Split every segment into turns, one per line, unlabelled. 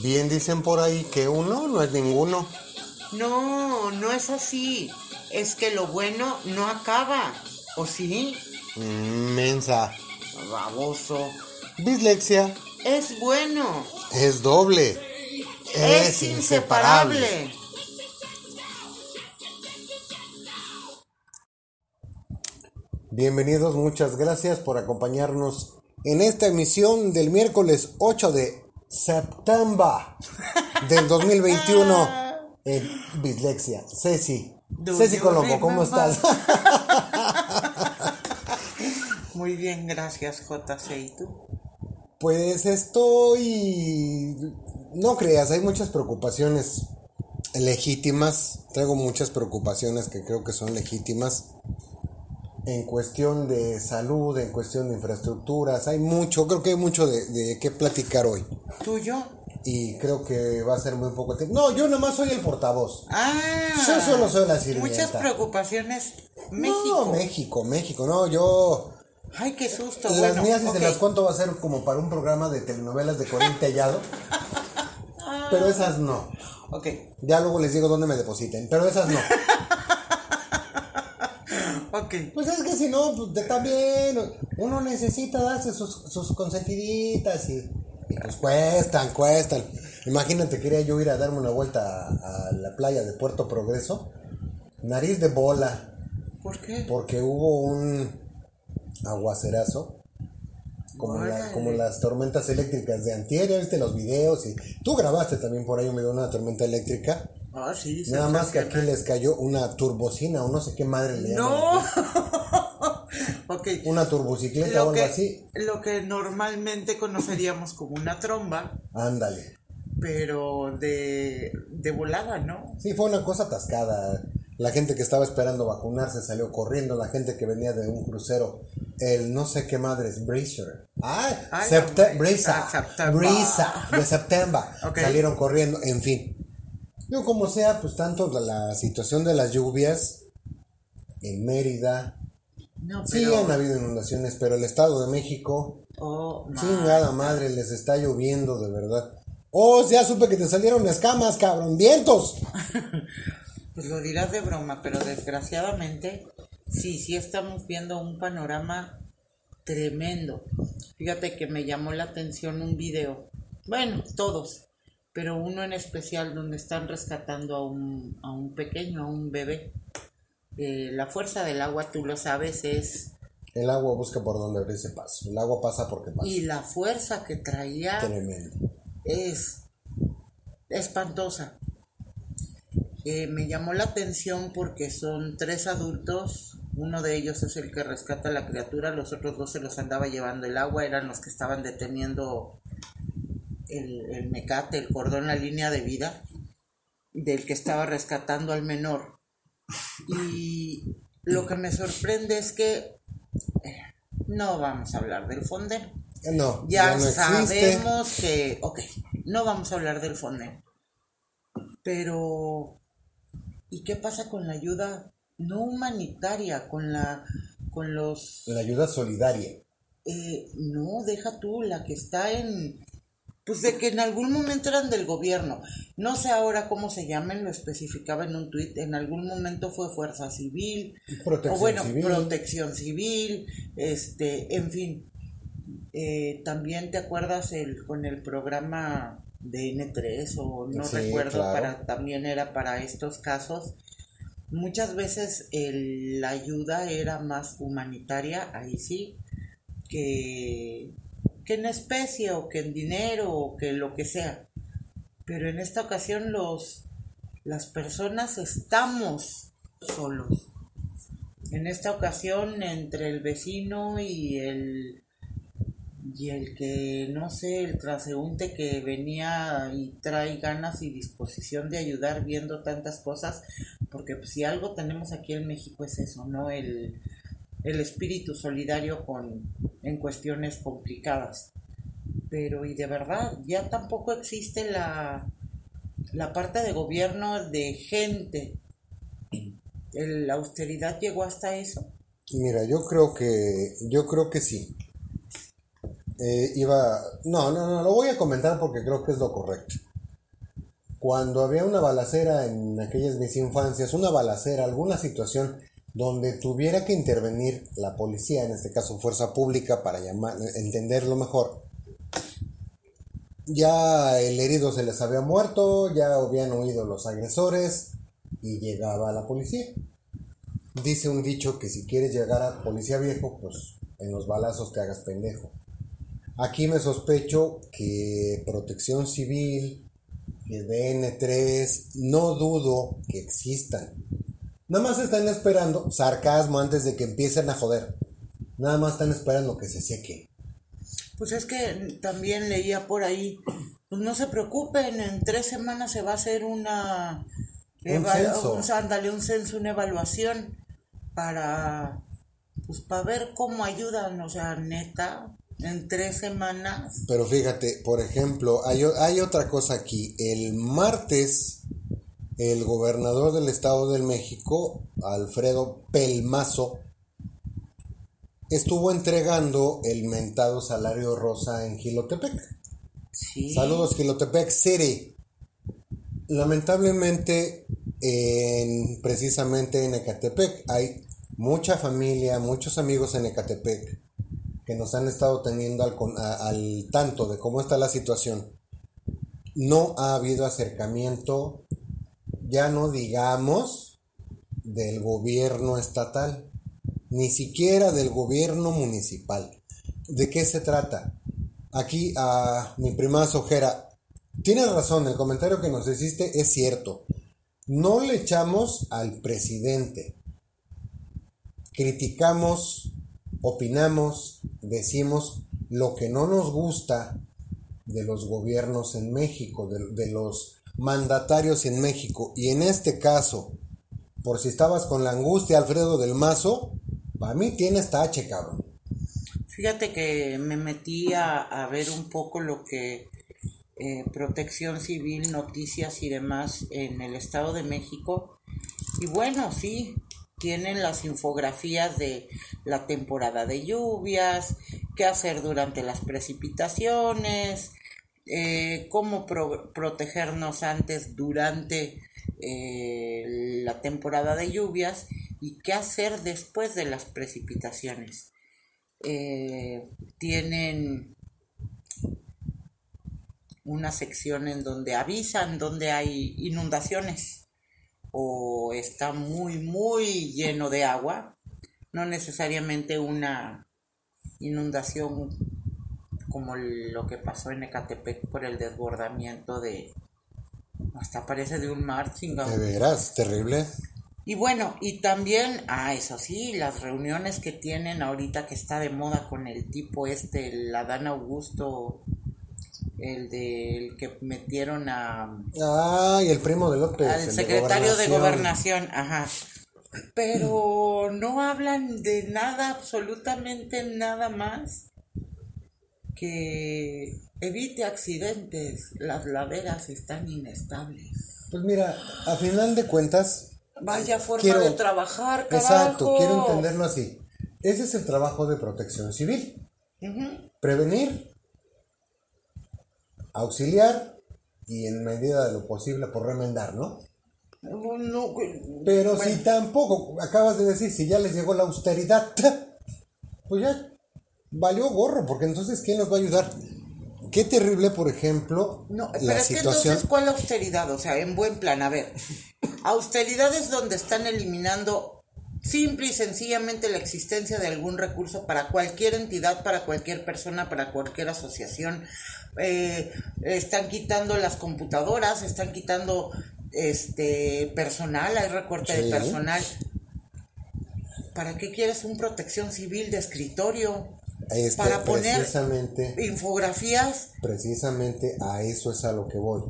Bien dicen por ahí que uno no es ninguno.
No, no es así. Es que lo bueno no acaba. ¿O sí?
Mensa.
Baboso.
Dislexia.
Es bueno.
Es doble.
Es, inseparable.
Bienvenidos, muchas gracias por acompañarnos en esta emisión del miércoles 8 de septiembre del 2021 en Dislexia. Ceci. Ceci Colombo, ¿cómo estás?
Muy bien, gracias, JC. ¿Y tú?
Pues estoy... No creas, hay muchas preocupaciones legítimas. Traigo muchas preocupaciones que creo que son legítimas. En cuestión de salud, en cuestión de infraestructuras. Hay mucho, creo que hay mucho de, de qué platicar hoy.
¿Tuyo?
Y creo que va a ser muy poco tiempo. No, yo nomás soy el portavoz.
Ah.
Yo solo soy la sirvienta.
Muchas preocupaciones. México.
No, México, México. No, yo...
Ay, qué susto.
Las
bueno,
mías, si
ok.
te las cuento, va a ser como para un programa de telenovelas de Corín Tellado. Pero esas no.
Ok.
Ya luego les digo dónde me depositen. Pero esas no.
Ok.
Pues es que si no, pues también uno necesita darse sus, sus consentiditas y, y pues cuestan, cuestan. Imagínate, quería yo ir a darme una vuelta a, a la playa de Puerto Progreso. Nariz de bola,
¿Por qué?
porque hubo un aguacerazo. Como, la- como las tormentas eléctricas de antier, ya viste los videos y tú grabaste también por ahí un video de una tormenta eléctrica.
Ah, sí.
Nada más que aquí les cayó una turbocina o no sé qué madre le.
No. ok.
Una turbocicleta o algo
que,
así.
lo que normalmente conoceríamos como una tromba,
Ándale.
pero de, de volada, ¿no?
Sí, fue una cosa atascada. La gente que estaba esperando vacunarse salió corriendo. La gente que venía de un crucero, el no sé qué madre es, Bracer. Ah, Brisa. Brisa, de septiembre.
Ok.
Salieron corriendo, en fin. Yo como sea, pues tanto la, situación de las lluvias en Mérida.
No,
Sí han habido inundaciones, pero el Estado de México
Oh,
Chingada madre, les está lloviendo de verdad. Oh, ya supe que te salieron escamas, cabrón. ¡Vientos!
Pues lo dirás de broma, pero desgraciadamente sí, sí estamos viendo un panorama tremendo. Fíjate que me llamó la atención un video, bueno, todos, pero uno en especial donde están rescatando a un, a un pequeño, a un bebé. Eh, la fuerza del agua, tú lo sabes, es...
El agua busca por donde abrirse paso. El agua pasa porque pasa.
Y la fuerza que traía
Tremendo.
es espantosa. Eh, me llamó la atención porque son tres adultos, uno de ellos es el que rescata a la criatura, los otros dos se los andaba llevando el agua, eran los que estaban deteniendo el, el mecate, el cordón, la línea de vida del que estaba rescatando al menor. Y lo que me sorprende es que eh, no vamos a hablar del Fonden.
Eh, No,
Ya,
ya, no existe.
sabemos que, ok, no vamos a hablar del Fonden, pero ¿y qué pasa con la ayuda no humanitaria, con la, con los,
La ayuda solidaria.
eh, no, deja tú, la que está en, pues de que en algún momento eran del gobierno, no sé ahora cómo se llaman, lo especificaba en un tuit, en algún momento fue Fuerza Civil,
Protección
o bueno,
civil.
protección civil, este, en fin. Eh, también te acuerdas el con el programa de N3 o no
Sí,
recuerdo
claro.
para también era para estos casos. Muchas veces el- la ayuda era más humanitaria, ahí sí, que, que en especie o que en dinero o que lo que sea. Pero en esta ocasión los las personas estamos solos. En esta ocasión entre el vecino y el y el que no sé, el transeúnte que venía y trae ganas y disposición de ayudar viendo tantas cosas, porque si algo tenemos aquí en México es eso, ¿no? El, el espíritu solidario con en cuestiones complicadas. Pero y de verdad, ya tampoco existe la la parte de gobierno de gente. El- la austeridad llegó hasta eso.
Mira, yo creo que yo creo que sí. eh, iba... No, no, no, lo voy a comentar porque creo que es lo correcto. Cuando había una balacera en aquellas mis infancias, una balacera, alguna situación donde tuviera que intervenir la policía, en este caso fuerza pública, para llamar, entenderlo mejor, ya el herido se les había muerto, ya habían huido los agresores y llegaba la policía. Dice un dicho que si quieres llegar a policía viejo, pues en los balazos te hagas pendejo. Aquí me sospecho que protección civil, que DN3, no dudo que existan. Nada más están esperando sarcasmo antes de que empiecen a joder. Nada más están esperando que se seque.
Pues es que también leía por ahí, pues no se preocupen, en tres semanas se va a hacer una...
Un censo.
un, ándale, un censo, una evaluación para... Pues para ver cómo ayudan, o sea, neta, en tres semanas.
Pero fíjate, por ejemplo, hay, otra cosa aquí. El martes, el gobernador del Estado de México, Alfredo Pelmazo, estuvo entregando el mentado salario rosa en Gilotepec.
Sí.
Saludos, Gilotepec City. Lamentablemente, en, precisamente en Ecatepec hay mucha familia, muchos amigos en Ecatepec que nos han estado teniendo al, al tanto de cómo está la situación. No ha habido acercamiento, ya no digamos, del gobierno estatal, ni siquiera del gobierno municipal. ¿De qué se trata? Aquí a mi prima Ojera, tienes razón, el comentario que nos hiciste es cierto. No le echamos al presidente. Criticamos, opinamos, decimos lo que no nos gusta de los gobiernos en México, de, de los mandatarios en México. Y en este caso, por si estabas con la angustia, Alfredo del Mazo, para mí tienes tache, cabrón.
Fíjate que me metí a, ver un poco lo que eh, Protección Civil, noticias y demás en el Estado de México. Y bueno, sí, tienen las infografías de la temporada de lluvias, qué hacer durante las precipitaciones, eh, cómo pro- protegernos antes, durante eh, la temporada de lluvias y qué hacer después de las precipitaciones. Eh, tienen una sección en donde avisan donde hay inundaciones o está muy muy lleno de agua no necesariamente una inundación como lo que pasó en Ecatepec por el desbordamiento de hasta parece de un mar chingado.
De veras, terrible.
Y bueno, y también, ah, eso sí, las reuniones que tienen ahorita que está de moda con el tipo este, el Adán Augusto, el del que metieron a,
Ay, el primo de López.
al
de
secretario de gobernación, ajá. Pero no hablan de nada, absolutamente nada más que evite accidentes. Las laderas están inestables.
Pues mira, a final de cuentas,
Vaya forma
Quiero-
de trabajar, carajo.
exacto, quiero entenderlo así. Ese es el trabajo de protección civil. Prevenir, auxiliar y en medida de lo posible por remendar, ¿no?
No, no,
Pero
bueno,
si tampoco, acabas de decir, si ya les llegó la austeridad, pues ya valió gorro, porque entonces ¿quién nos va a ayudar? Qué terrible, por ejemplo,
No, pero
la
es que
situación.
entonces, ¿cuál austeridad? O sea, en buen plan, a ver. Austeridad es donde están eliminando simple y sencillamente la existencia de algún recurso para cualquier entidad, para cualquier persona, para cualquier asociación. Eh, están quitando las computadoras, están quitando este personal, hay recorte
Sí.
de personal. ¿Para qué quieres un protección civil de escritorio?
Este,
para poner
precisamente,
infografías
precisamente a eso es a lo que voy.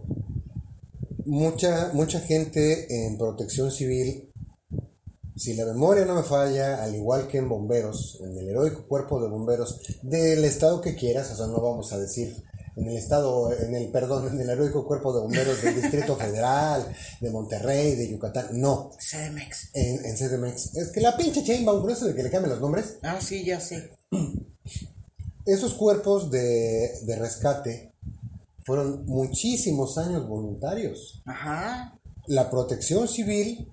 Mucha, mucha gente en protección civil, si la memoria no me falla, al igual que en bomberos, en el heroico cuerpo de bomberos, del estado que quieras, o sea, no vamos a decir en el estado, en el, perdón, en el heroico cuerpo de bomberos del Distrito Federal, de Monterrey, de Yucatán, no,
CDMX.
en, en CDMX. Es que la pinche Chainbaum, por eso de que le cambien los nombres,
Ah, sí, ya sé.
esos cuerpos de, de rescate fueron muchísimos años voluntarios.
Ajá.
La protección civil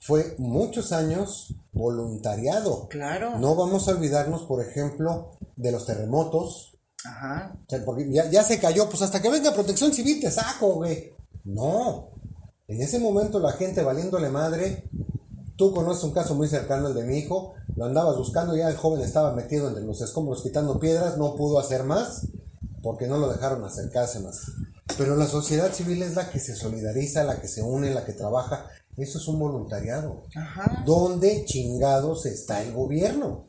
fue muchos años voluntariado.
Claro.
No vamos a olvidarnos, por ejemplo, de los terremotos.
Ajá.
O sea, porque ya, ya se cayó, pues hasta que venga protección civil te saco, güey. No. En ese momento la gente valiéndole madre. Tú conoces un caso muy cercano al de mi hijo. Lo andabas buscando, ya el joven estaba metido entre los escombros quitando piedras, no pudo hacer más porque no lo dejaron acercarse más. Pero la sociedad civil es la que se solidariza, la que se une, la que trabaja. Eso es un voluntariado.
Ajá.
¿Dónde chingados está el gobierno?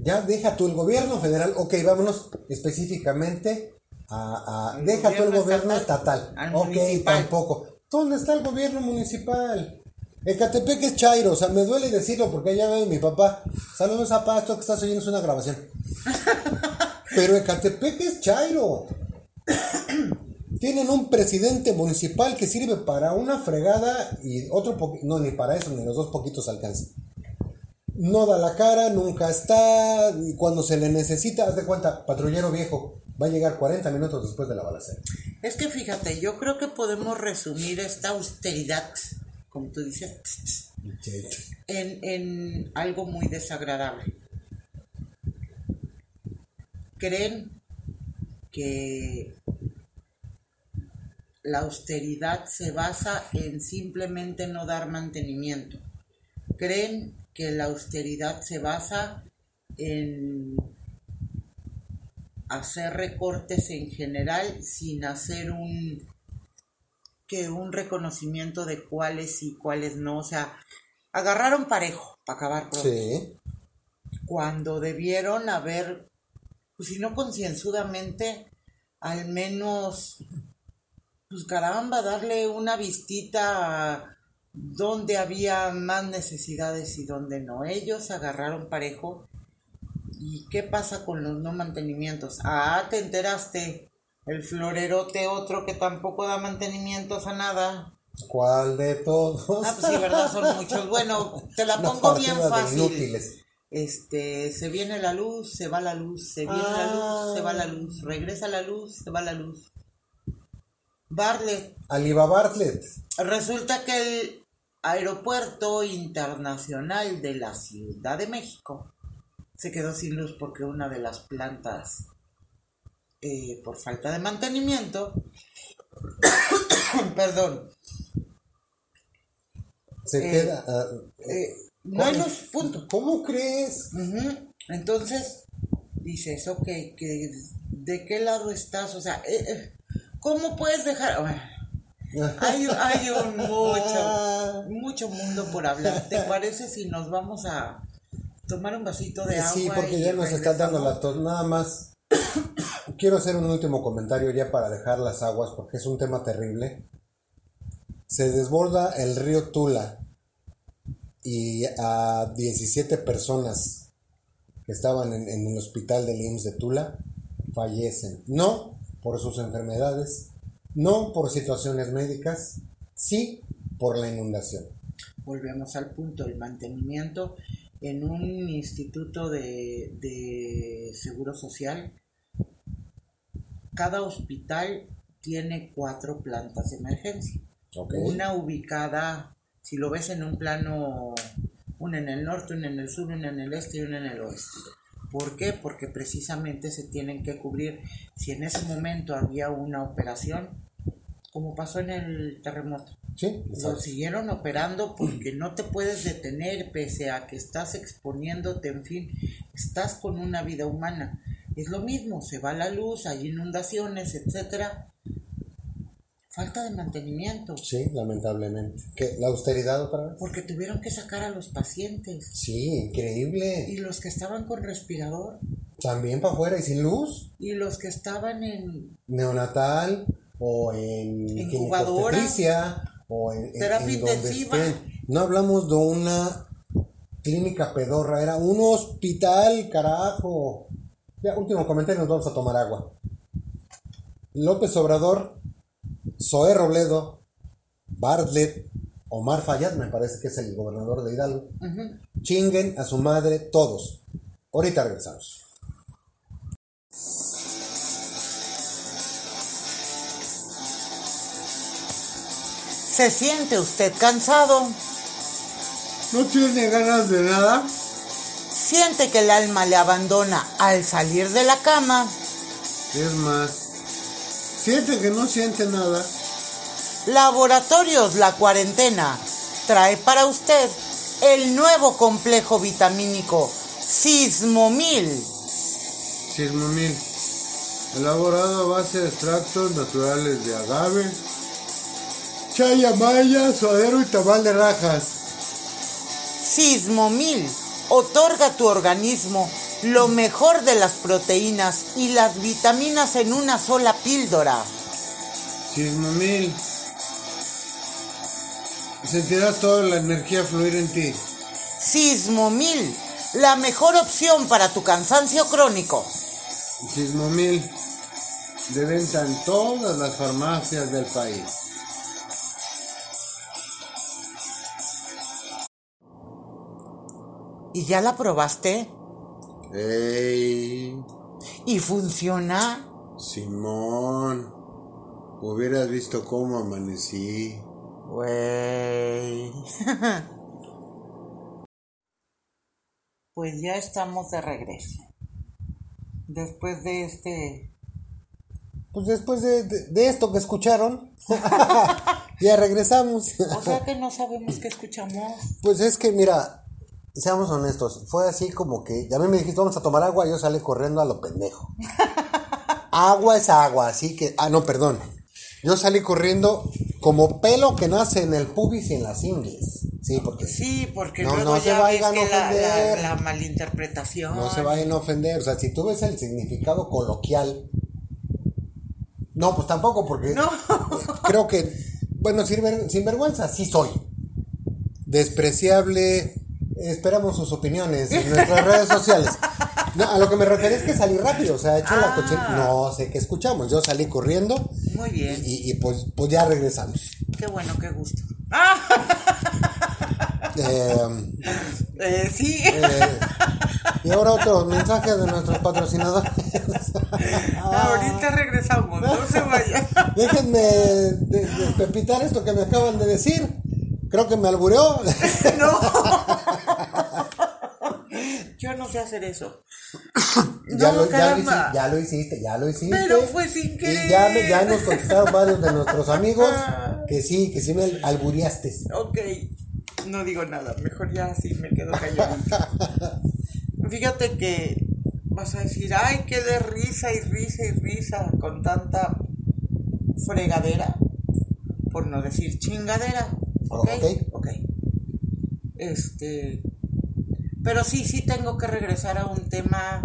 Ya deja tú el gobierno federal, ok, vámonos específicamente a... deja tú el
gobierno estatal,
estatal.
al
ok,
municipal.
tampoco. ¿Dónde está el gobierno municipal? Ecatepec es Chairo, o sea, me duele decirlo porque ya ve mi papá. Saludos a Pasto que estás oyendo es una grabación. Pero Ecatepec es Chairo. Tienen un presidente municipal que sirve para una fregada y otro poquito, no, ni para eso, ni los dos poquitos alcanzan. No da la cara, nunca está, y cuando se le necesita, haz de cuenta, patrullero viejo, va a llegar 40 minutos después de la balacera.
Es que fíjate, yo creo que podemos resumir esta austeridad, como tú dices, en, en algo muy desagradable. Creen que la austeridad se basa en simplemente no dar mantenimiento. Creen que la austeridad se basa en hacer recortes en general sin hacer un que un reconocimiento de cuáles y cuáles no, o sea, agarraron parejo para acabar pronto
Sí,
cuando debieron haber, pues si no concienzudamente, al menos, pues caramba, darle una vistita a dónde había más necesidades y dónde no. Ellos agarraron parejo. ¿Y qué pasa con los no mantenimientos? Ah, te enteraste. El florerote otro que tampoco da mantenimientos a nada.
¿cuál de todos?
Ah, pues sí, ¿verdad? Son muchos. Bueno, te la pongo bien fácil.
inútiles.
Este, se viene la luz, se va la luz, se viene la luz, se va la luz, regresa la luz, se va la luz. Bartlett,
Alibaba Bartlett.
resulta que el aeropuerto internacional de la Ciudad de México se quedó sin luz porque una de las plantas, eh, por falta de mantenimiento, perdón,
Se
Eh,
queda. ah,
eh, no hay luz, punto.
¿Cómo crees?
Entonces, dices, ok, que, ¿de qué lado estás? O sea, eh, eh, ¿cómo puedes dejar? Bueno, hay, hay un mucho, mucho mundo por hablar. ¿Te parece si nos vamos a tomar un vasito de agua?
Sí, porque ya nos está dando la tos. Nada más. Quiero hacer un último comentario ya para dejar las aguas porque es un tema terrible. Se desborda el río Tula y a 17 personas que estaban en, el hospital del IMSS de Tula fallecen. No por sus enfermedades, no por situaciones médicas, sí por la inundación.
Volvemos al punto, el mantenimiento en un instituto de, de seguro social. Cada hospital tiene cuatro plantas de emergencia. Una ubicada, si lo ves en un plano, una en el norte, una en el sur, una en el este y una en el oeste. ¿Por qué? Porque precisamente se tienen que cubrir. Si en ese momento había una operación, como pasó en el terremoto,
Sí,
lo siguieron operando porque no te puedes detener pese a que estás exponiéndote, en fin, estás con una vida humana. Es lo mismo, se va la luz, hay inundaciones, etcétera. Falta de mantenimiento,
Sí, lamentablemente. ¿Qué? ¿La austeridad otra vez?
porque tuvieron que sacar a los pacientes
Sí, increíble.
y los que estaban con respirador
También para afuera y sin luz.
y los que estaban en
Neonatal o en
Incubadora.
o en,
Terapia
en
intensiva.
estén. No hablamos de una clínica pedorra, era un hospital, carajo. Ya, último comentario, nos vamos a tomar agua. López Obrador, Zoé Robledo, Bartlett, Omar Fayad, me parece que es el gobernador de Hidalgo,
uh
chinguen a su madre todos. Ahorita regresamos.
¿Se siente usted cansado?
¿No tiene ganas de nada?
¿Siente que el alma le abandona al salir de la cama?
Es más, siente que no siente nada.
Laboratorios La Cuarentena trae para usted el nuevo complejo vitamínico Sismomil.
Sismomil, elaborado a base de extractos naturales de agave, chaya maya, suadero y tamal de rajas.
Sismomil otorga a tu organismo lo mejor de las proteínas y las vitaminas en una sola píldora.
Sismomil. Sentirás toda la energía fluir en ti.
Sismomil, la mejor opción para tu cansancio crónico.
Sismomil, de venta en todas las farmacias del país.
¿Y ya la probaste?
¡Ey!
¿Y funciona?
Simón, hubieras visto cómo amanecí.
Güey. pues ya estamos de regreso. Después de este...
Pues después de, de- de esto que escucharon, ya regresamos.
O sea que no sabemos qué escuchamos.
Pues es que, mira, seamos honestos, fue así como que, ya a mí me dijiste, vamos a tomar agua, yo salí corriendo a lo pendejo. agua es agua, así que, ah, no, perdón. Yo salí corriendo como pelo que nace en el pubis y en las ingles. Sí, porque
Sí, porque
No,
luego
no se
ya ves
vayan a
que la,
ofender.
la- la malinterpretación.
no se vayan a ofender. O sea, si tú ves el significado coloquial. No, pues tampoco, porque
No.
creo que, bueno, sin, sin vergüenza, sí soy. Despreciable. Esperamos sus opiniones en nuestras redes sociales. No, a lo que me refiero es que salí rápido, o sea, eché la
Ah.
coche. No sé qué escuchamos. Yo salí corriendo
Muy bien.
y, y, pues, pues ya regresamos.
Qué bueno, qué gusto. ¡Ah!
Eh,
Eh, sí.
eh, y ahora otro mensaje de nuestros patrocinadores.
Ahorita regresamos, no se vayan.
Déjenme de- despepitar esto que me acaban de decir. Creo que me albureó.
No. No sé hacer eso.
ya,
No,
lo, ya, lo hici-
caramba.
ya lo hiciste, ya lo hiciste.
Pero fue sin
Y
querer.
ya, me- ya nos contestaron varios de nuestros amigos que sí, que sí me albureaste.
Ok, no digo nada, mejor ya así me quedo calladita. Fíjate que vas a decir, ay, qué de risa y risa y risa con tanta fregadera, por no decir chingadera. Ok,
Ok.
ok. Este, pero sí, sí tengo que regresar a un tema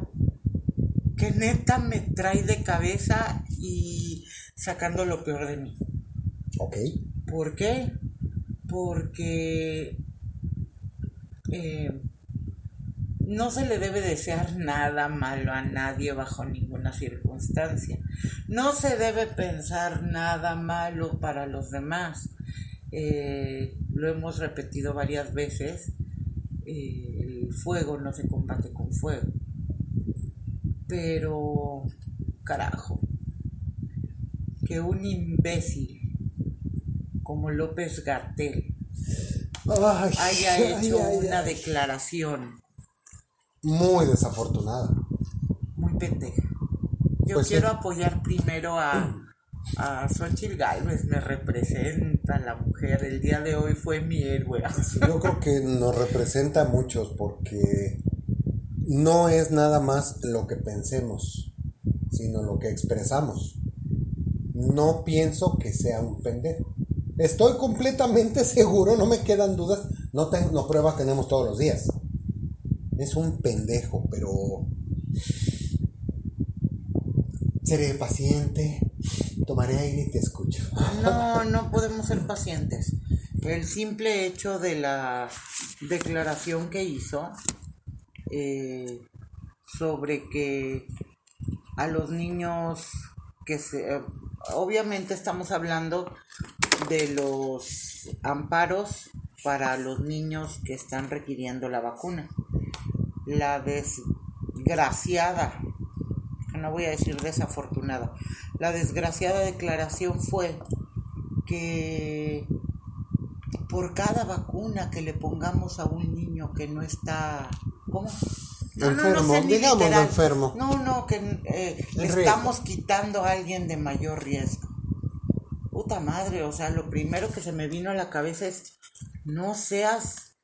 que neta me trae de cabeza y sacando lo peor de mí.
Ok.
¿Por qué? Porque eh, no se le debe desear nada malo a nadie bajo ninguna circunstancia. No se debe pensar nada malo para los demás. Eh, lo hemos repetido varias veces. Eh, el fuego no se combate con fuego. Pero, carajo, que un imbécil como López Gartel
Ay,
haya
ay,
hecho
ay,
una
ay.
declaración
Muy desafortunada.
muy pendeja. Yo
Pues sí.
quiero apoyar primero a, a Xochitl Galvez, me representa la mujer. El día de hoy fue mi héroe.
Yo creo que nos representa a muchos porque no es nada más lo que pensemos, sino lo que expresamos. No pienso que sea un pendejo. Estoy completamente seguro, no me quedan dudas. No tengo pruebas tenemos todos los días. Es un pendejo, pero seré paciente, tomaré aire y te escucho.
No, no podemos ser pacientes. El simple hecho de la declaración que hizo eh, sobre que a los niños que se... obviamente estamos hablando de los amparos para los niños que están requiriendo la vacuna. La desgraciada, no voy a decir desafortunada, la desgraciada declaración fue que por cada vacuna que le pongamos a un niño que no está, ¿cómo?
enfermo, digamos enfermo.
No, no, que eh, le estamos quitando a alguien de mayor riesgo. Puta madre, o sea, lo primero que se me vino a la cabeza es, no seas...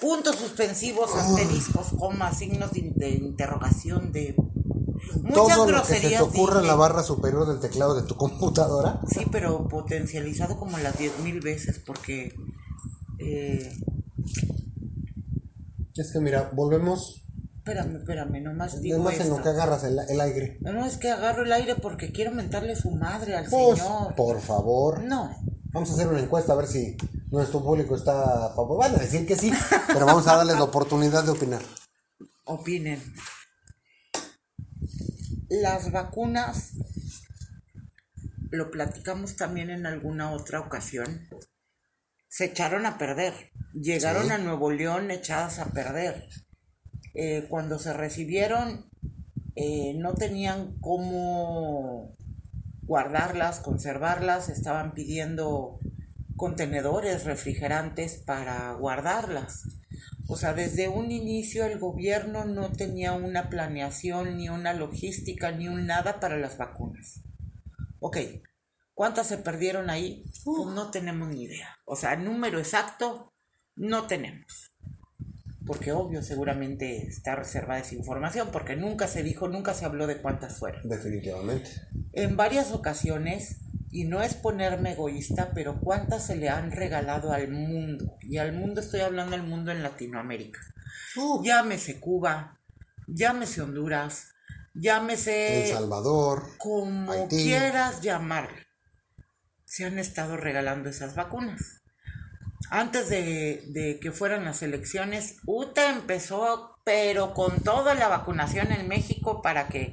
Puntos suspensivos, asteriscos, comas, signos de, interrogación, de
Muchas todo lo que se te ocurra en la barra superior del teclado de tu computadora.
Sí, pero potencializado como las 10.000 veces porque... Eh,
es que mira, volvemos...
Espérame, espérame, nomás digo
Nomás en lo que agarras el, aire.
No, no, es que agarro el aire porque quiero mentarle su madre al pues, señor.
por favor.
No.
Vamos a hacer una encuesta a ver si nuestro público está a favor. Van a decir que sí, pero vamos a darles la oportunidad de opinar.
Opinen las vacunas, lo platicamos también en alguna otra ocasión, se echaron a perder. Llegaron a Nuevo León echadas a perder. Eh, cuando se recibieron, eh, no tenían cómo guardarlas, conservarlas, estaban pidiendo contenedores refrigerantes para guardarlas. O sea, desde un inicio el gobierno no tenía una planeación, ni una logística, ni un nada para las vacunas. Ok, ¿cuántas se perdieron ahí? Pues no tenemos ni idea. O sea, número exacto, no tenemos. Porque obvio, seguramente está reservada esa información, porque nunca se dijo, nunca se habló de cuántas fueron.
Definitivamente.
En varias ocasiones y no es ponerme egoísta, pero cuántas se le han regalado al mundo. Y al mundo estoy hablando del mundo en Latinoamérica. Llámese Cuba, llámese Honduras, llámese...
El Salvador.
Como quieras llamarle. Se han estado regalando esas vacunas. Antes de, de que fueran las elecciones, UTA empezó, pero con toda la vacunación en México para que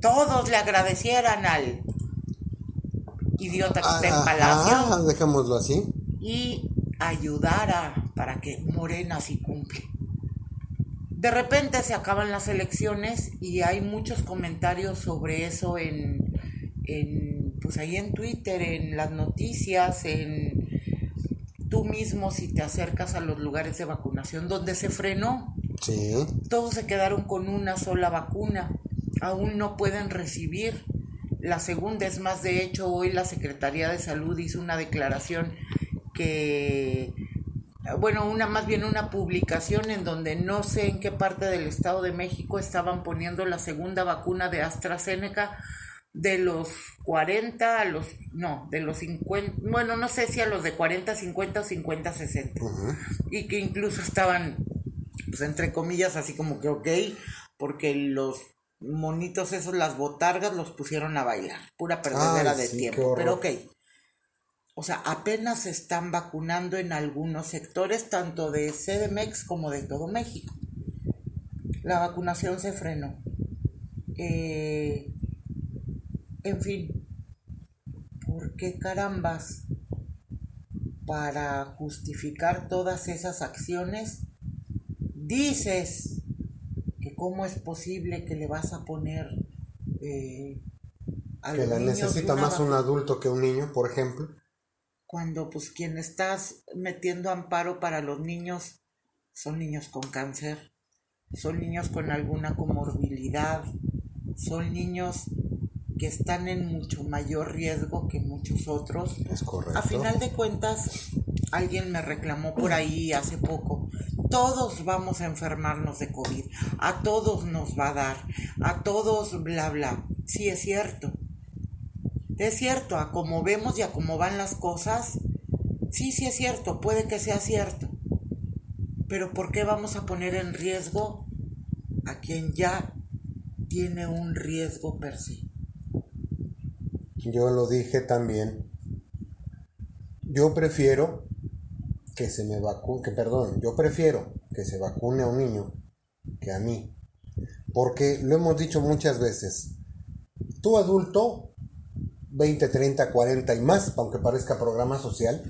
todos le agradecieran al idiota que está en ah, Palacio.
dejémoslo así.
Y ayudara para que Morena sí cumple. De repente se acaban las elecciones y hay muchos comentarios sobre eso en, en pues ahí en Twitter, en las noticias, en tú mismo si te acercas a los lugares de vacunación donde se frenó.
Sí.
Todos se quedaron con una sola vacuna. Aún no pueden recibir la segunda es más, de hecho, hoy la Secretaría de Salud hizo una declaración que, bueno, una más bien una publicación en donde no sé en qué parte del Estado de México estaban poniendo la segunda vacuna de AstraZeneca de los 40 a los, no, de los 50, bueno, no sé si a los de 40, 50 o 50, 60. Y que incluso estaban, pues entre comillas, así como que ok, porque los monitos esos, las botargas, los pusieron a bailar. Pura perdedera de tiempo. Pero ok. O sea, apenas se están vacunando en algunos sectores, tanto de CDMX como de todo México. La vacunación se frenó. Eh, en fin, ¿por qué carambas? Para justificar todas esas acciones, dices ¿Cómo es posible que le vas a poner eh,
a que la necesita más un adulto que un niño, por ejemplo?
Cuando pues quien estás metiendo amparo para los niños son niños con cáncer, son niños con alguna comorbilidad, son niños que están en mucho mayor riesgo que muchos otros.
Es correcto.
A final de cuentas, alguien me reclamó por ahí hace poco todos vamos a enfermarnos de COVID, a todos nos va a dar, a todos bla bla. Sí es cierto. Es cierto, a como vemos y a cómo van las cosas, sí, sí es cierto, puede que sea cierto. Pero ¿por qué vamos a poner en riesgo a quien ya tiene un riesgo per sí?
Yo lo dije también. Yo prefiero que se me vacune, que perdón, yo prefiero que se vacune a un niño que a mí. Porque lo hemos dicho muchas veces, tú adulto, 20, 30, 40 y más, aunque parezca programa social,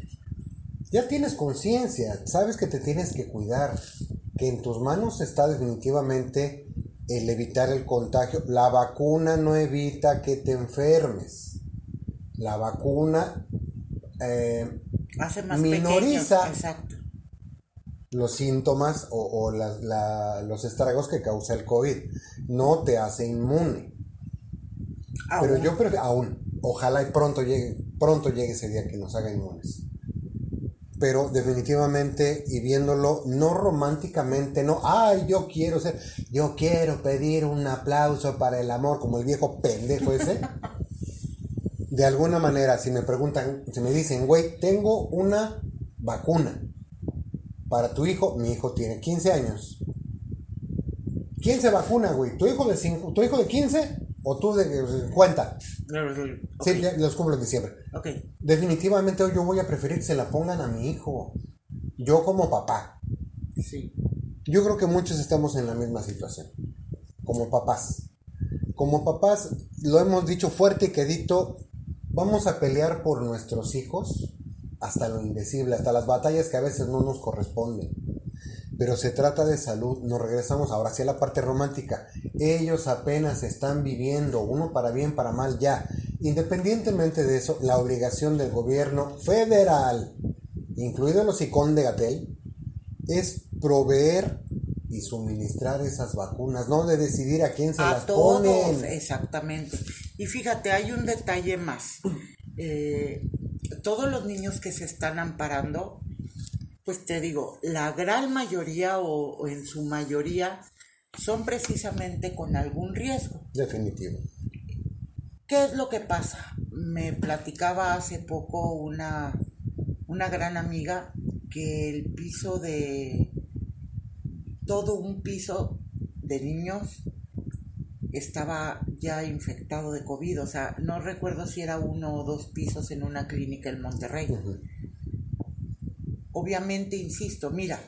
ya tienes conciencia, sabes que te tienes que cuidar, que en tus manos está definitivamente el evitar el contagio. La vacuna no evita que te enfermes. La vacuna eh,
Hace más
minoriza
pequeños, exacto.
los síntomas o, o la- la- los estragos que causa el COVID. No te hace inmune. Pero
Aún.
yo prefiero, aún, ojalá y pronto llegue, pronto llegue ese día que nos haga inmunes. Pero definitivamente, y viéndolo, no románticamente, no, ay, yo quiero ser, yo quiero pedir un aplauso para el amor, como el viejo pendejo ese. De alguna manera, si me preguntan, si me dicen, güey, tengo una vacuna para tu hijo, mi hijo tiene 15 años. ¿Quién se vacuna, güey? ¿Tu hijo de, cinco, ¿tu hijo de 15 o tú de 50?
Ok,
Sí, los cumplo en diciembre.
ok.
Definitivamente yo voy a preferir que se la pongan a mi hijo. Yo como papá.
Sí.
Yo creo que muchos estamos en la misma situación. Como papás. Como papás, lo hemos dicho fuerte y quedito, vamos a pelear por nuestros hijos hasta lo indecible, hasta las batallas que a veces no nos corresponden. Pero se trata de salud, nos regresamos ahora hacia la parte romántica. Ellos apenas están viviendo, uno para bien, para mal ya. Independientemente de eso, la obligación del gobierno federal, incluido los ICON de Gatel, es proveer y suministrar esas vacunas, no de decidir a quién se
a
las
todos,
ponen.
exactamente. Y fíjate, hay un detalle más. Eh, todos los niños que se están amparando, pues te digo, la gran mayoría o, o en su mayoría son precisamente con algún riesgo.
Definitivo.
¿Qué es lo que pasa? Me platicaba hace poco una, una gran amiga que el piso de todo un piso de niños estaba ya infectado de COVID, o sea, no recuerdo si era uno o dos pisos en una clínica en Monterrey. Obviamente, insisto, mira,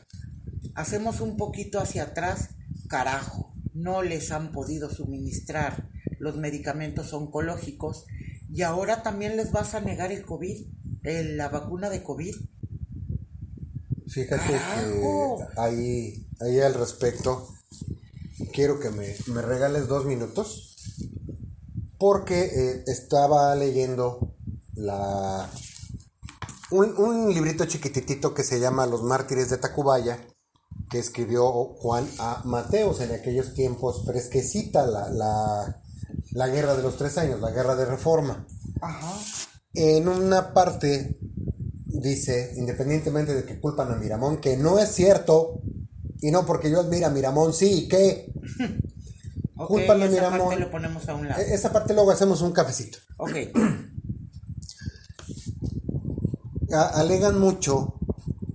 hacemos un poquito hacia atrás, carajo, no les han podido suministrar los medicamentos oncológicos y ahora también les vas a negar el COVID, el- la vacuna de COVID.
Fíjate
¡Carajo!
que ahí, ahí al respecto, quiero que me, me regales dos minutos, porque eh, estaba leyendo la, un, un librito chiquititito que se llama Los mártires de Tacubaya, que escribió Juan A. Mateos en aquellos tiempos, fresquecita la, la, la guerra de los tres años, la guerra de reforma.
Ajá.
En una parte dice, independientemente de que culpan a Miramón, que no es cierto, y no porque yo admiro a Miramón, sí, ¿qué?
Ok,
Culpan a
esa
Miramón.
parte lo ponemos a un lado.
E- Esa parte luego hacemos un cafecito.
Ok,
alegan mucho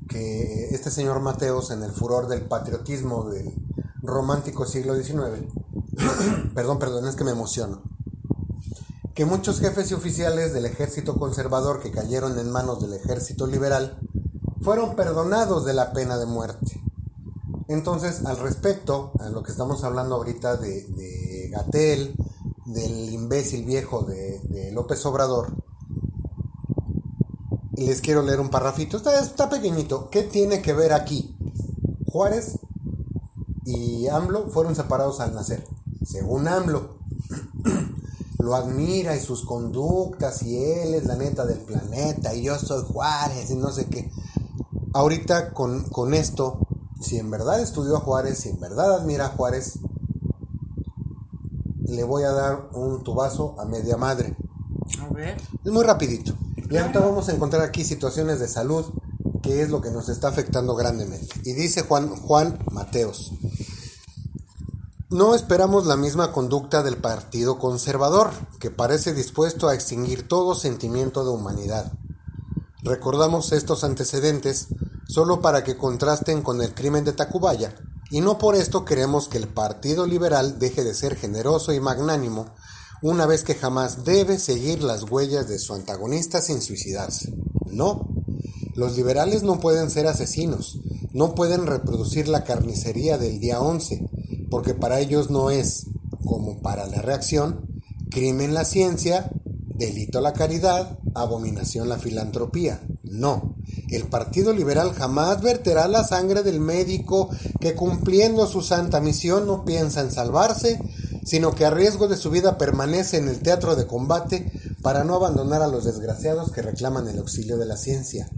que este señor Mateos, en el furor del patriotismo del romántico siglo XIX, perdón, perdón, es que me emociono, que muchos jefes y oficiales del ejército conservador que cayeron en manos del ejército liberal fueron perdonados de la pena de muerte. Entonces, al respecto, a lo que estamos hablando ahorita de, de Gatel, del imbécil viejo de, López Obrador, les quiero leer un parrafito. Está, está pequeñito. ¿Qué tiene que ver aquí? Juárez y AMLO fueron separados al nacer. Según AMLO, lo admira y sus conductas y él es la neta del planeta y yo soy Juárez y no sé qué. Ahorita con, con esto, si en verdad estudió a Juárez, si en verdad admira a Juárez, le voy a dar un tubazo a media madre.
a ver.
Es muy rapidito. Y ahorita vamos a encontrar aquí situaciones de salud, que es lo que nos está afectando grandemente. Y dice Juan, Juan Mateos, no esperamos la misma conducta del Partido Conservador, que parece dispuesto a extinguir todo sentimiento de humanidad. Recordamos estos antecedentes solo para que contrasten con el crimen de Tacubaya, y no por esto queremos que el Partido Liberal deje de ser generoso y magnánimo, una vez que jamás debe seguir las huellas de su antagonista sin suicidarse. No, los liberales no pueden ser asesinos, no pueden reproducir la carnicería del día 11, porque para ellos no es, como para la reacción, crimen la ciencia, delito la caridad, abominación la filantropía. No, el Partido Liberal jamás verterá la sangre del médico que cumpliendo su santa misión no piensa en salvarse, sino que a riesgo de su vida permanece en el teatro de combate para no abandonar a los desgraciados que reclaman el auxilio de la ciencia.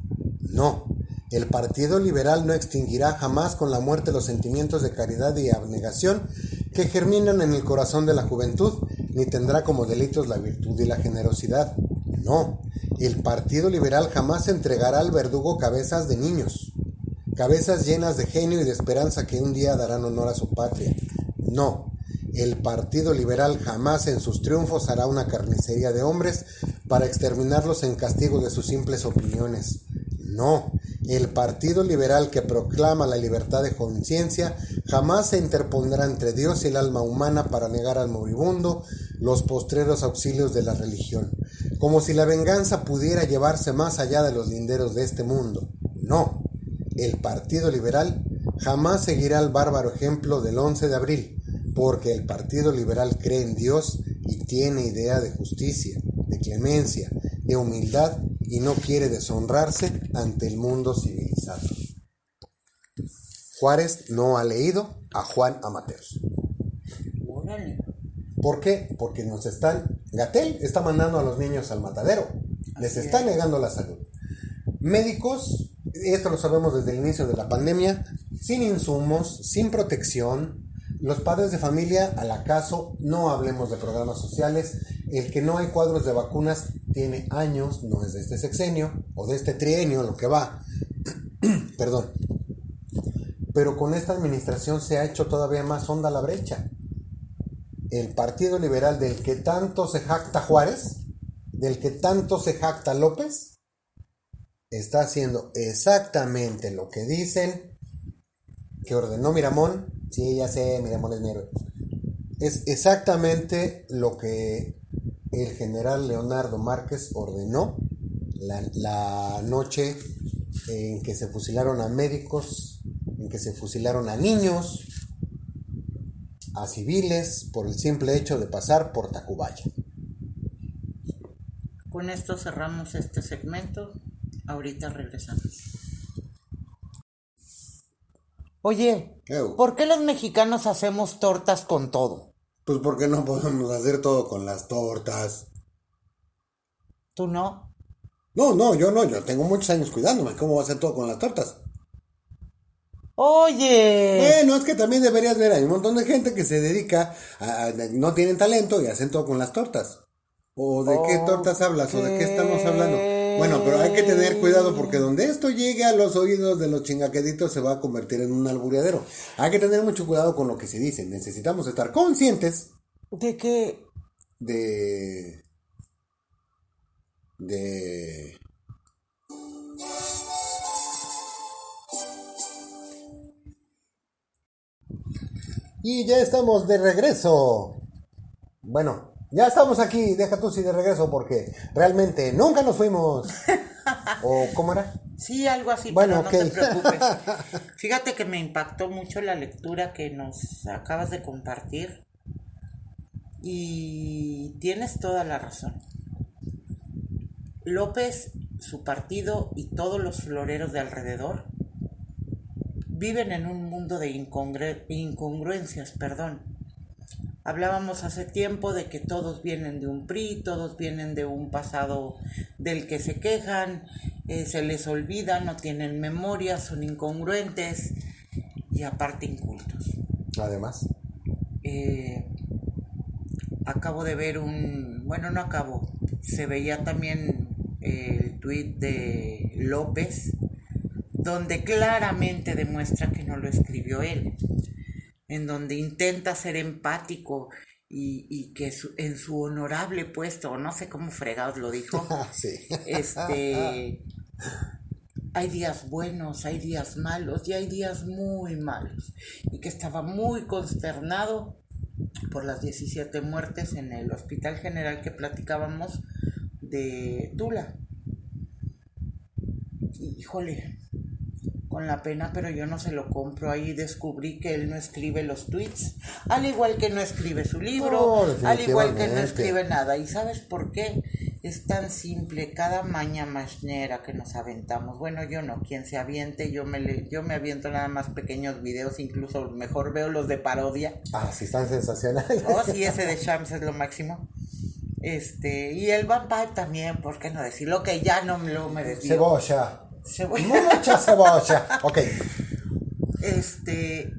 No. El Partido Liberal no extinguirá jamás con la muerte los sentimientos de caridad y abnegación que germinan en el corazón de la juventud, ni tendrá como delitos la virtud y la generosidad. No. El Partido Liberal jamás entregará al verdugo cabezas de niños, cabezas llenas de genio y de esperanza que un día darán honor a su patria. No. El Partido Liberal jamás en sus triunfos hará una carnicería de hombres para exterminarlos en castigo de sus simples opiniones. No, el Partido Liberal que proclama la libertad de conciencia jamás se interpondrá entre Dios y el alma humana para negar al moribundo los postreros auxilios de la religión, como si la venganza pudiera llevarse más allá de los linderos de este mundo. No, el Partido Liberal jamás seguirá el bárbaro ejemplo del 11 de abril, porque el Partido Liberal cree en Dios y tiene idea de justicia, de clemencia, de humildad y no quiere deshonrarse ante el mundo civilizado. Juárez no ha leído a Juan Amateos. ¿Por qué? Porque nos están, Gatel está mandando a los niños al matadero, les está negando la salud. Médicos, esto lo sabemos desde el inicio de la pandemia, sin insumos, sin protección, los padres de familia, al acaso, no hablemos de programas sociales. El que no hay cuadros de vacunas tiene años, no es de este sexenio o de este trienio lo que va. Perdón. Pero con esta administración se ha hecho todavía más honda la brecha. El Partido Liberal del que tanto se jacta Juárez, del que tanto se jacta López, está haciendo exactamente lo que dicen que ordenó Miramón Sí, ya sé, Miramón es mi Es exactamente lo que el general Leonardo Márquez ordenó la, noche en que se fusilaron a médicos, en que se fusilaron a niños, a civiles, por el simple hecho de pasar por Tacubaya.
Con esto cerramos este segmento. Ahorita regresamos. Oye, ¿por qué los mexicanos hacemos tortas con todo?
Pues porque no podemos hacer todo con las tortas.
¿Tú no?
No, no, yo no, yo tengo muchos años cuidándome. ¿Cómo voy a hacer todo con las tortas?
Oye.
Bueno, es que también deberías ver, hay un montón de gente que se dedica a, no tienen talento y hacen todo con las tortas. ¿O de qué tortas hablas? ¿O de qué estamos hablando? Bueno, pero hay que tener cuidado porque donde esto llegue a los oídos de los chingaqueditos se va a convertir en un albureadero. Hay que tener mucho cuidado con lo que se dice. Necesitamos estar conscientes.
¿De qué?
De. De. Y ya estamos de regreso. Bueno, ya estamos aquí, deja tú si de regreso porque realmente nunca nos fuimos. ¿O cómo era?
Sí, algo así, bueno, no te preocupes. Fíjate que me impactó mucho la lectura que nos acabas de compartir. Y tienes toda la razón. López, su partido y todos los floreros de alrededor viven en un mundo de incongruencias, perdón Hablábamos hace tiempo de que todos vienen de un PRI, todos vienen de un pasado del que se quejan, eh, se les olvida, no tienen memoria, son incongruentes y aparte incultos.
Además.
Eh, acabo de ver un, bueno, no acabo, se veía también el tuit de López, donde claramente demuestra que no lo escribió él en donde intenta ser empático y, que en su honorable puesto, no sé cómo fregados lo dijo, este, hay días buenos, hay días malos y hay días muy malos. Y que estaba muy consternado por las 17 muertes en el hospital general que platicábamos de Tula. Híjole, con la pena, pero yo no se lo compro. Ahí descubrí que él no escribe los tweets, al igual que no escribe su libro, al igual que no escribe nada. ¿Y sabes por qué? Es tan simple, cada maña machnera que nos aventamos. Bueno, yo no, quien se aviente, yo me, le, yo me aviento nada más pequeños videos, incluso mejor veo los de parodia.
Ah, sí, están sensacionales.
Oh, sí, ese de Shams es lo máximo. Este, y el Vampire también, ¿por qué no decirlo? Que ya no me lo me
Cebolla.
Cebolla.
Mucha cebolla. Ok.
Este,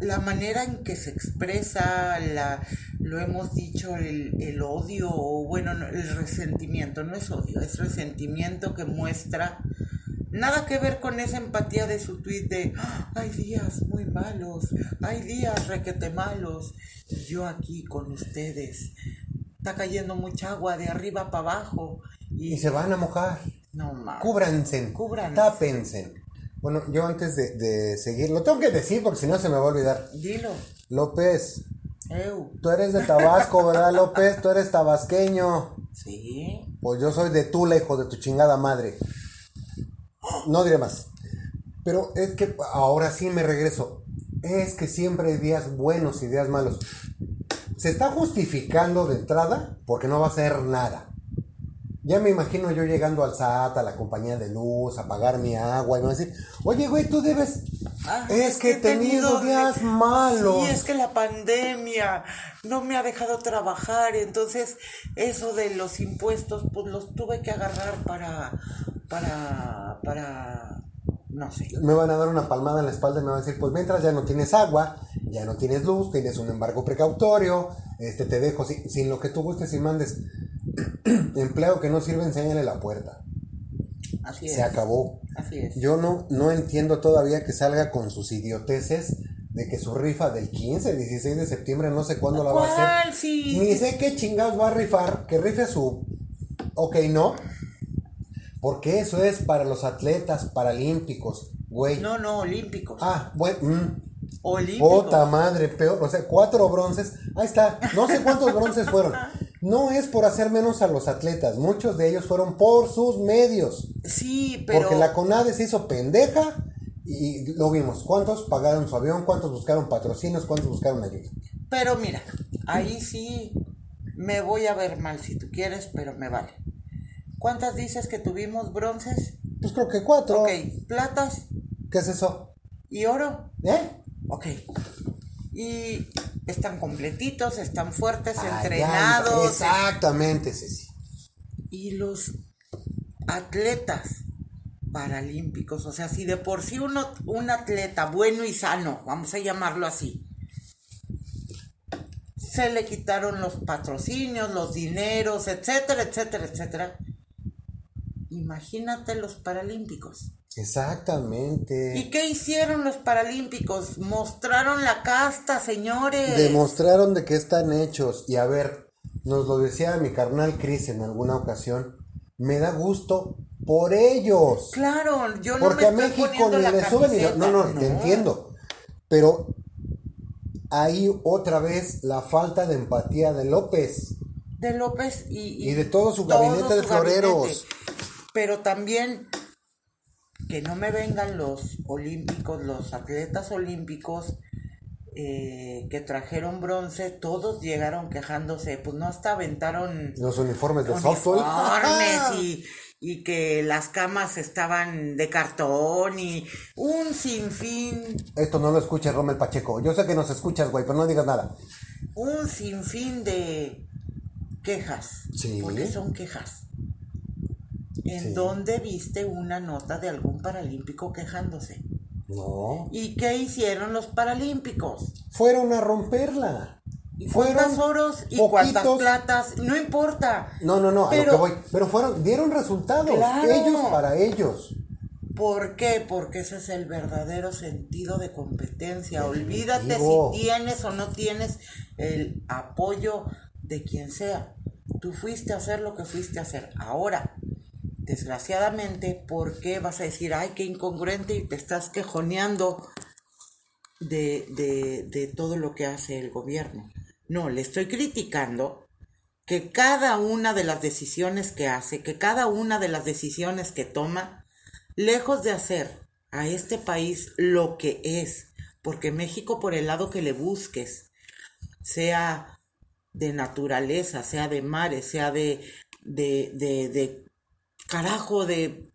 la manera en que se expresa, la, lo hemos dicho, el, el odio, o bueno, no, el resentimiento, no es odio, es resentimiento que muestra Nada que ver con esa empatía de su tweet de "Ah, hay días muy malos, hay días requete malos, y yo aquí con ustedes. Está cayendo mucha agua de arriba para abajo. Y,
Y se van a mojar.
No mames.
Cúbranse.
Cúbranse.
Tápense. Bueno, yo antes de, de seguir, lo tengo que decir porque si no se me va a olvidar.
Dilo.
López, tú eres de Tabasco, ¿verdad, López? Tú eres tabasqueño.
Sí.
Pues yo soy de Tula, hijo de tu chingada madre. No diré más. Pero es que ahora sí me regreso. Es que siempre hay días buenos y días malos. Se está justificando de entrada porque no va a hacer nada. Ya me imagino yo llegando al SAT, a la compañía de luz, a pagar mi agua y me va a decir, oye güey, tú debes...
Ah,
es que he tenido días malos.
Sí, es que la pandemia no me ha dejado trabajar, entonces eso de los impuestos, pues los tuve que agarrar para, para, para, no sé.
me van a dar una palmada en la espalda y me van a decir, pues mientras ya no tienes agua, ya no tienes luz, tienes un embargo precautorio, este te dejo sin, sin lo que tú gustes y mandes. Empleo que no sirve, enséñale la puerta.
Así es.
Se acabó.
Así es.
Yo no, no entiendo todavía que salga con sus idioteces de que su rifa del 15, 16 de septiembre, no sé cuándo la va a hacer.
Sí.
Ni sé qué chingados va a rifar, que rife su... Ok, no. Porque eso es para los atletas paralímpicos, güey.
No, no, olímpicos.
Ah, bueno, mm,
olímpicos.
puta madre, peor, o sea, cuatro bronces, ahí está, no sé cuántos bronces fueron. No es por hacer menos a los atletas, muchos de ellos fueron por sus medios,
Sí, pero.
porque la CONADE se hizo pendeja y lo vimos, cuántos pagaron su avión, cuántos buscaron patrocinios, cuántos buscaron ayuda.
Pero mira, ahí sí me voy a ver mal si tú quieres, pero me vale. ¿Cuántas dices que tuvimos bronces?
Pues creo que cuatro.
Ok, platas
¿Qué es eso?
y oro.
¿Eh?
Ok. Y están completitos, están fuertes,
Allá,
entrenados.
Exactamente, Ceci.
Y los atletas paralímpicos, o sea, si de por sí uno, un atleta bueno y sano, vamos a llamarlo así, se le quitaron los patrocinios, los dineros, etcétera, etcétera, etcétera. Imagínate los paralímpicos.
Exactamente.
¿Y qué hicieron los paralímpicos? Mostraron la casta, señores.
Demostraron de qué están hechos. Y a ver, nos lo decía mi carnal Chris en alguna ocasión. Me da gusto por ellos.
Claro, yo no
Porque
me
a
estoy
México ni le suben
camiseta,
No, no, te entiendo. Pero ahí otra vez la falta de empatía de López.
De López y,
Y de todo su gabinete de floreros.
Pero también que no me vengan los olímpicos, los atletas olímpicos eh, que trajeron bronce, todos llegaron quejándose, pues no hasta aventaron
Los uniformes de softball.
uniformes y, y que las camas estaban de cartón y un sinfín,
Esto no lo escucha Rommel Pacheco. Yo sé que nos escuchas, güey, pero no digas nada.
un sinfín de quejas,
Sí.
porque son quejas. ¿En
Sí.
dónde viste una nota de algún paralímpico quejándose?
No.
¿Y qué hicieron los paralímpicos?
Fueron a romperla.
¿Y
Fueron
cuántas oros y cuántas
poquitos-
platas? No importa.
No, no, no, a lo que voy. Pero fueron, dieron resultados.
Claro.
Ellos para ellos.
¿Por qué? Porque ese es el verdadero sentido de competencia. Olvídate si tienes o no tienes el apoyo de quien sea. Tú fuiste a hacer lo que fuiste a hacer. Ahora, desgraciadamente, ¿por qué vas a decir, ay, qué incongruente y te estás quejoneando de, de, de todo lo que hace el gobierno? No, le estoy criticando que cada una de las decisiones que hace, que cada una de las decisiones que toma, lejos de hacer a este país lo que es, porque México por el lado que le busques, sea de naturaleza, sea de mares, sea de, de, de, de carajo, de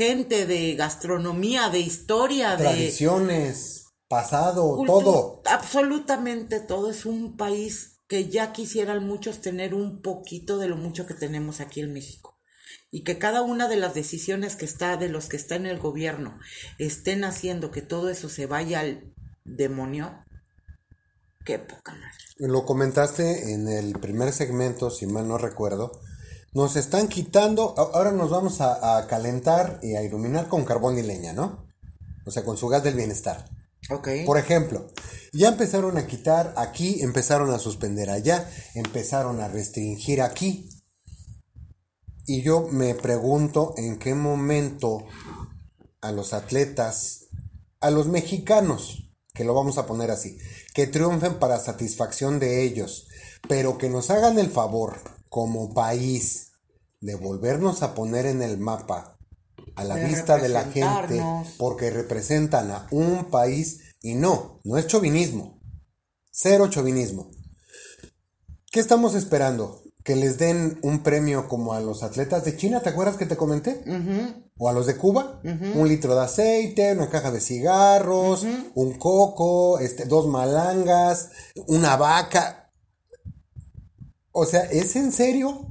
gente, de gastronomía, de historia, de
Tradiciones, pasado,
cultu-
todo.
Absolutamente todo. Es un país que ya quisieran muchos tener un poquito de lo mucho que tenemos aquí en México. y que cada una de las decisiones que está de los que está en el gobierno estén haciendo que todo eso se vaya al demonio, qué poca madre.
Lo comentaste en el primer segmento, si mal no recuerdo. Nos están quitando, ahora nos vamos a, a calentar y a iluminar con carbón y leña, ¿no? O sea, con su gas del bienestar.
Ok.
Por ejemplo, ya empezaron a quitar aquí, empezaron a suspender allá, empezaron a restringir aquí. Y yo me pregunto en qué momento a los atletas, a los mexicanos, que lo vamos a poner así, que triunfen para satisfacción de ellos, pero que nos hagan el favor como país de volvernos a poner en el mapa a la
De
vista de la gente porque representan a un país y no, no es chauvinismo, cero chauvinismo. ¿Qué estamos esperando? Que les den un premio como a los atletas de China, ¿te acuerdas que te comenté? O a los de Cuba, un litro de aceite, una caja de cigarros, un coco, este, dos malangas, una vaca. O sea, ¿es en serio?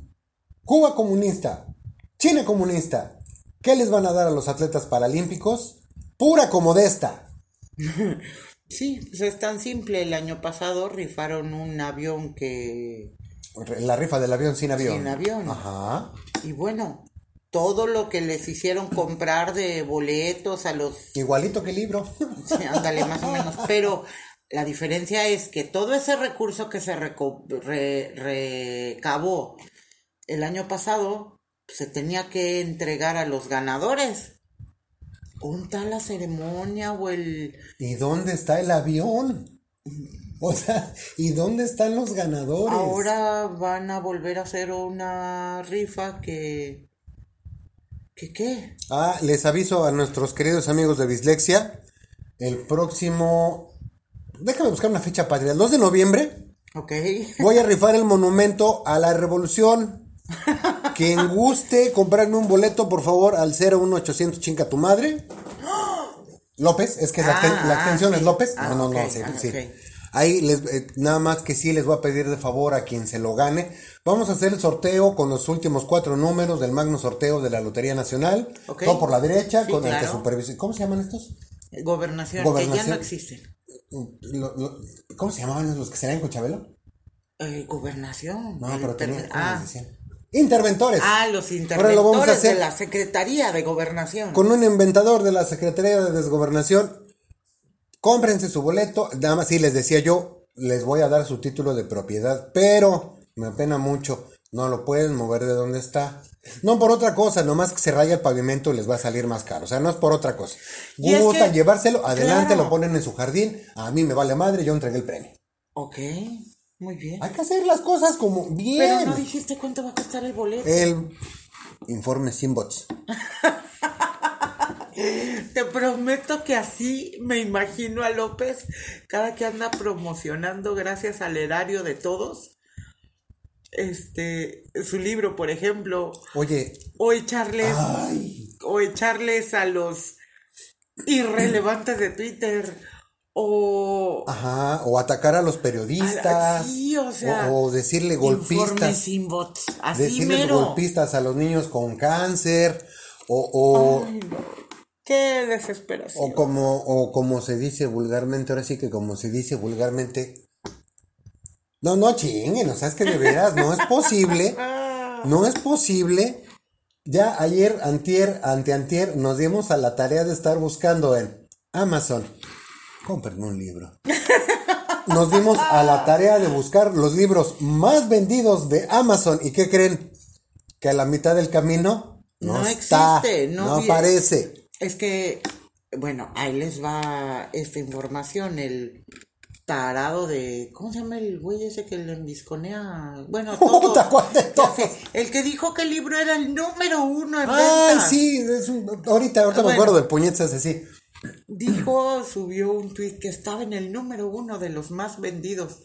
Cuba comunista, China comunista. ¿Qué les van a dar a los atletas paralímpicos? Pura comodesta.
Sí, pues es tan simple. El año pasado rifaron un avión que...
La rifa del avión sin avión.
Sin avión.
Ajá.
Y bueno, todo lo que les hicieron comprar de boletos a los...
Igualito que el libro.
Sí, ándale, más o menos. Pero la diferencia es que todo ese recurso que se reco- re- recabó el año pasado se tenía que entregar a los ganadores. ¿Un tal la ceremonia o el...
¿Y dónde está el avión? O sea, ¿y dónde están los ganadores?
Ahora van a volver a hacer una rifa que... ¿Que qué?
Ah, les aviso a nuestros queridos amigos de Bislexia. El próximo. Déjame buscar una fecha patria. El 2 de noviembre
¿Ok?
voy a rifar el monumento a la revolución. Quien guste comprarme un boleto, por favor, al 01800 chinga tu madre. López, es que la,
Ah,
la
ah,
extensión
sí.
es López.
Ah,
no, no, no, sí,
ah,
sí. Ahí les, eh, nada más que sí les voy a pedir de favor a quien se lo gane. Vamos a hacer el sorteo con los últimos cuatro números del magno sorteo de la Lotería Nacional.
Ok.
Todo por la derecha,
Sí,
con el que supervisa. ¿Cómo se llaman estos?
Gobernación, que ya
Gobernación.
no existen.
Lo- lo- ¿Cómo se llamaban los que salían con Chabelo?
Eh, gobernación.
No, pero ¿cómo
ah?
Interventores.
ah, los
Ahora lo vamos a
interventores
hacer
de la Secretaría de Gobernación.
con un inventador de la Secretaría de Desgobernación. Cómprense su boleto. Nada más, sí, les decía yo, les voy a dar su título de propiedad, pero me apena mucho. No lo pueden mover de donde está. No por otra cosa, nomás que se raya el pavimento y les va a salir más caro. O sea, no es por otra cosa. Gustan
que-
llevárselo, adelante,
claro.
lo ponen en su jardín. A mí me vale madre, yo entregué el premio.
Ok, muy bien.
Hay que hacer las cosas como bien.
Pero no dijiste cuánto va a costar el boleto.
El informe sin bots.
Te prometo que así me imagino a López cada que anda promocionando gracias al erario de todos. Este, su libro, por ejemplo,
Oye,
o echarles
ay,
o echarles a los irrelevantes de Twitter o
ajá, o atacar a los periodistas.
Sí, o sea,
o, o decirle golpistas.
sin bots, así
Decirles
mero.
golpistas a los niños con cáncer. O, o,
Ay. Qué desesperación.
o como, o como se dice vulgarmente, ahora sí que como se dice vulgarmente. No, no chinguen, o sea, es que de veras no es posible. No es posible. Ya ayer, antier, anteantier, nos dimos a la tarea de estar buscando en Amazon. Cómprenme un libro. Nos dimos a la tarea de buscar los libros más vendidos de Amazon. ¿Y qué creen? Que a la mitad del camino no,
No
está,
existe, no
no aparece.
Es que, bueno, ahí les va esta información, el tarado de, ¿cómo se llama el güey ese que le envisconea? Bueno, todo. El que dijo que el libro era el número uno en
Ay,
ventas.
sí, es un- ahorita, ahorita me
Bueno.
acuerdo del puñetas así.
Dijo, subió un tweet que estaba en el número uno de los más vendidos.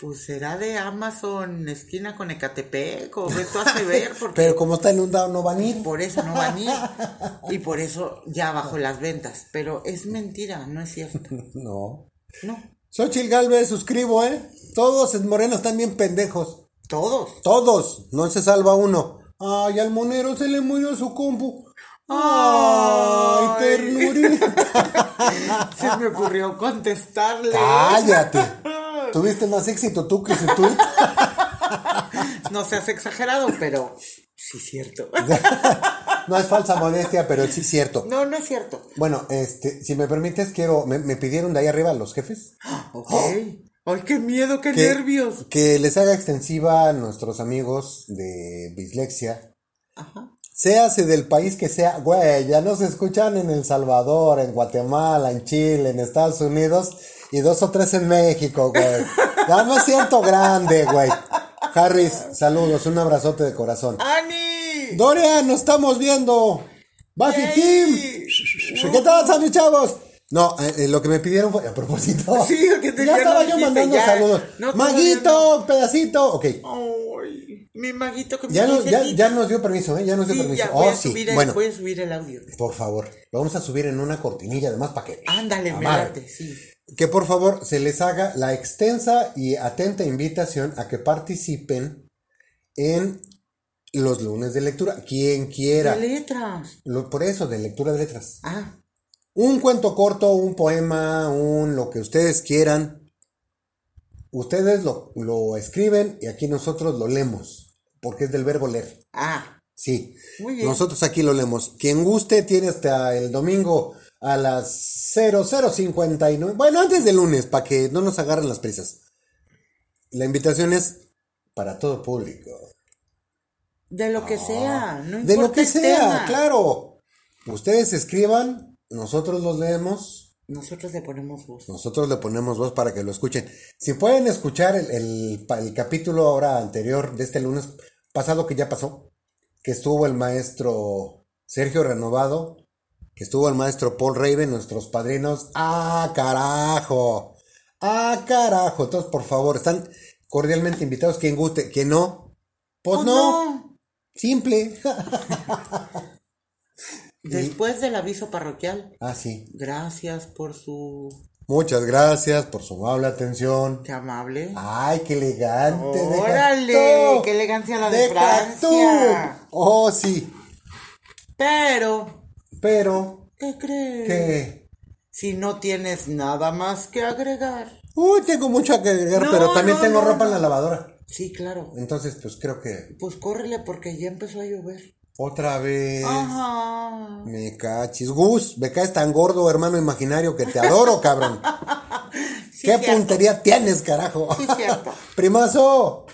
Pues será de Amazon esquina con Ecatepec o Beto hace ver porque
Pero como está inundado, no van a ir.
por eso no van a ir y por eso ya bajó las ventas. Pero es mentira, no es cierto.
No.
No,
Xochitl Galvez, suscribo, ¿eh? Todos en Morena están bien pendejos.
todos.
Todos. No se salva uno. Ay, al monero se le murió su compu. Ay,
Ay.
ternurita.
Se me ocurrió contestarle.
Cállate. Tuviste más éxito tú que su tweet.
No seas exagerado, pero sí cierto.
No es falsa modestia, pero sí es cierto.
No, no es cierto.
Bueno, este, si me permites, quiero, me, me pidieron de ahí arriba los jefes
Ok. Ay, qué miedo, qué
que,
nervios.
que les haga extensiva a nuestros amigos de Bislexia.
Ajá.
Séase del país que sea, güey, ya nos escuchan en El Salvador, en Guatemala, en Chile, en Estados Unidos y dos o tres en México, güey. Ya me siento grande, güey. Harris, saludos, un abrazote de corazón.
¡Ani!
Dorian, nos estamos viendo. Buffy. Team. ¿Qué tal, mis chavos? No, eh, eh, lo que me pidieron fue a propósito.
Sí, que te-
ya
ya
estaba
lo
yo
dijiste,
mandando
ya.
saludos.
No,
Maguito, pedacito. Ok.
Ay, mi maguito que me
Ya, nos,
dice
ya, ya nos dio permiso, ¿eh? Ya nos dio
Sí,
permiso.
ya, voy,
oh,
a
sí.
subir el,
Bueno,
voy a subir el audio.
por favor, lo vamos a subir en una cortinilla además para que.
Ándale, me
Amarre.
late, sí.
Que por favor se les haga la extensa y atenta invitación a que participen en los lunes de lectura. Quien quiera.
De letras.
Lo- por eso, de lectura de letras.
Ah,
Un cuento corto, un poema, un lo que ustedes quieran. Ustedes lo, lo escriben y aquí nosotros lo leemos. Porque es del verbo leer.
ah,
Sí.
Muy bien.
Nosotros aquí lo leemos. Quien guste tiene hasta el domingo a las 0059. Bueno, antes del lunes, para que no nos agarren las prisas. La invitación es para todo público.
de lo que sea, no importa
Ah, De lo que
el
sea,
tema.
claro. Ustedes escriban, nosotros los leemos,
Nosotros le ponemos voz.
nosotros le ponemos voz para que lo escuchen. Si pueden escuchar el, el el capítulo ahora anterior de este lunes pasado que ya pasó, que estuvo el maestro Sergio Renovado, que estuvo el maestro Paul Raven, nuestros padrinos. ¡Ah, carajo! ¡Ah, carajo! Entonces, por favor, están cordialmente invitados. Quien guste, quien no, pues
Oh,
no. Simple.
Después del aviso parroquial,
ah, sí.
gracias por su...
Muchas gracias por su amable atención.
Qué amable.
Ay, qué elegante.
Órale, qué elegancia la de
Deja
Francia.
tú. Oh, sí.
Pero,
Pero,
¿qué crees?
¿qué?
Si no tienes nada más que agregar.
Uy, tengo mucho que agregar,
No,
pero también
no,
tengo
no,
ropa en la lavadora.
Sí, claro.
Entonces, pues creo que
Pues córrele porque ya empezó a llover.
Otra vez.
Ajá.
Me cachis. Gus, me caes tan gordo, hermano imaginario, que te adoro, cabrón.
Sí,
¿Qué
cierto.
puntería tienes, carajo?
Sí, cierto.
Primazo.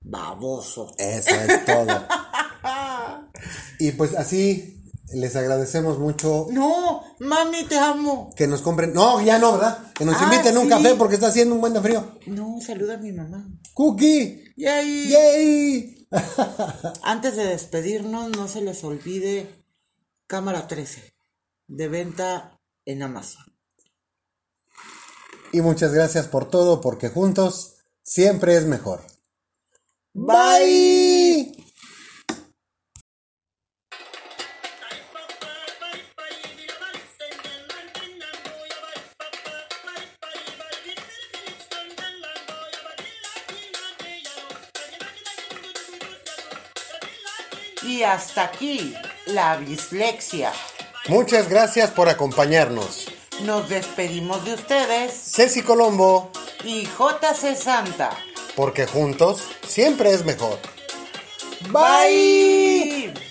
Baboso.
Eso es todo. y pues así les agradecemos mucho
No, mami, te amo.
que nos compren. No, ya no, ¿verdad? Que nos
Ah,
inviten un
sí.
café porque está haciendo un buen de frío.
No, saluda a mi mamá.
Cookie.
Yay.
¡Yay!
Antes de despedirnos, no se les olvide Cámara 13, de venta en Amazon.
Y muchas gracias por todo porque juntos siempre es mejor. Bye.
Hasta aquí la bislexia.
Muchas gracias por acompañarnos.
Nos despedimos de ustedes
Ceci Colombo,
y JC Santa.
porque juntos siempre es mejor. Bye.